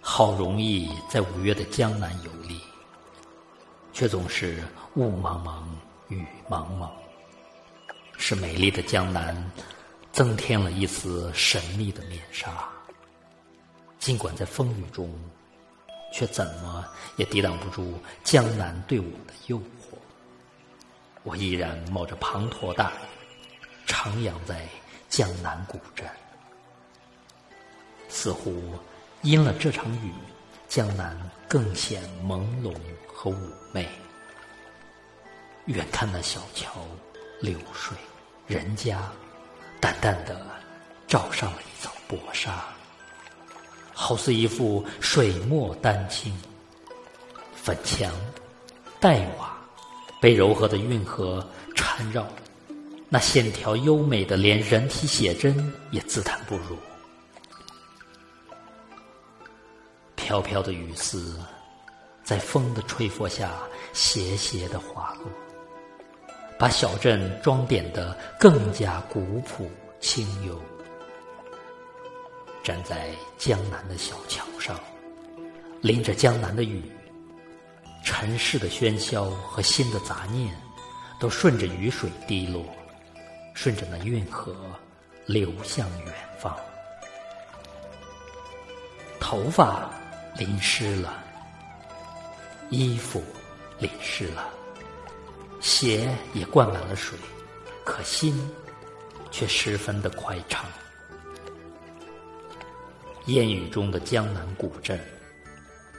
好容易在五月的江南游历，却总是雾蒙蒙、雨蒙蒙。是美丽的江南增添了一丝神秘的面纱。尽管在风雨中，却怎么也抵挡不住江南对我的诱惑。我依然冒着滂沱大雨，徜徉在江南古镇。似乎因了这场雨，江南更显朦胧和妩媚。远看那小桥流水。人家淡淡的罩上了一层薄纱，好似一幅水墨丹青。粉墙、黛瓦被柔和的运河缠绕，那线条优美的，连人体写真也自叹不如。飘飘的雨丝在风的吹拂下斜斜的滑落。把小镇装点的更加古朴清幽。站在江南的小桥上，淋着江南的雨，尘世的喧嚣和心的杂念，都顺着雨水滴落，顺着那运河流向远方。头发淋湿了，衣服淋湿了。鞋也灌满了水，可心却十分的快畅。烟雨中的江南古镇，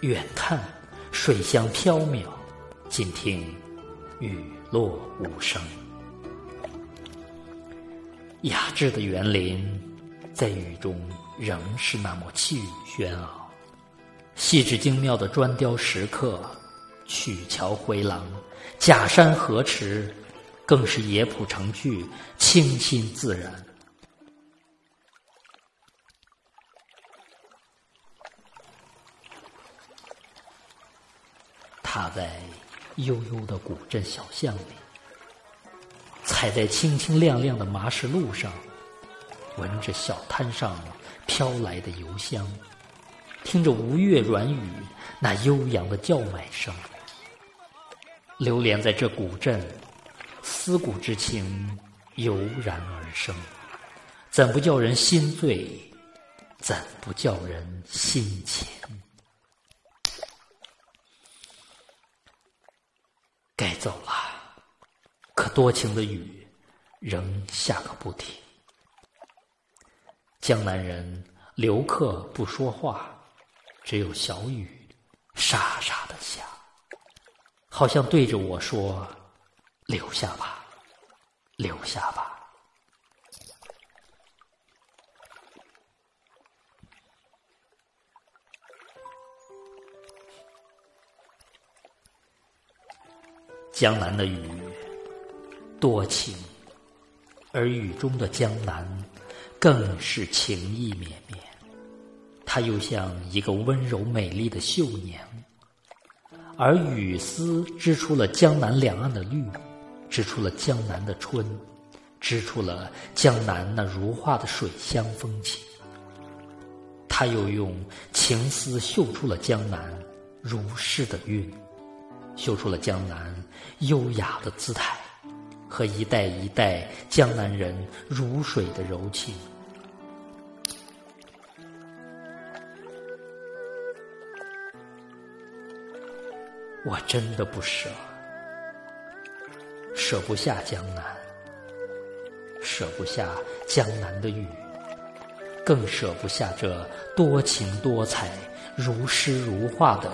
远看水香飘渺，近听雨落无声。雅致的园林在雨中仍是那么气宇轩昂，细致精妙的砖雕石刻。曲桥回廊，假山河池，更是野浦成趣，清新自然。踏在悠悠的古镇小巷里，踩在清清亮亮的麻石路上，闻着小摊上飘来的油香，听着吴越软语那悠扬的叫卖声。流连在这古镇，思古之情油然而生，怎不叫人心醉？怎不叫人心牵？该走了，可多情的雨仍下个不停。江南人留客不说话，只有小雨沙沙的下。好像对着我说：“留下吧，留下吧。”江南的雨多情，而雨中的江南更是情意绵绵。它又像一个温柔美丽的绣娘。而雨丝织出了江南两岸的绿，织出了江南的春，织出了江南那如画的水乡风情。他又用情丝绣出了江南如诗的韵，绣出了江南优雅的姿态和一代一代江南人如水的柔情。我真的不舍，舍不下江南，舍不下江南的雨，更舍不下这多情多彩、如诗如画的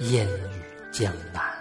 烟雨江南。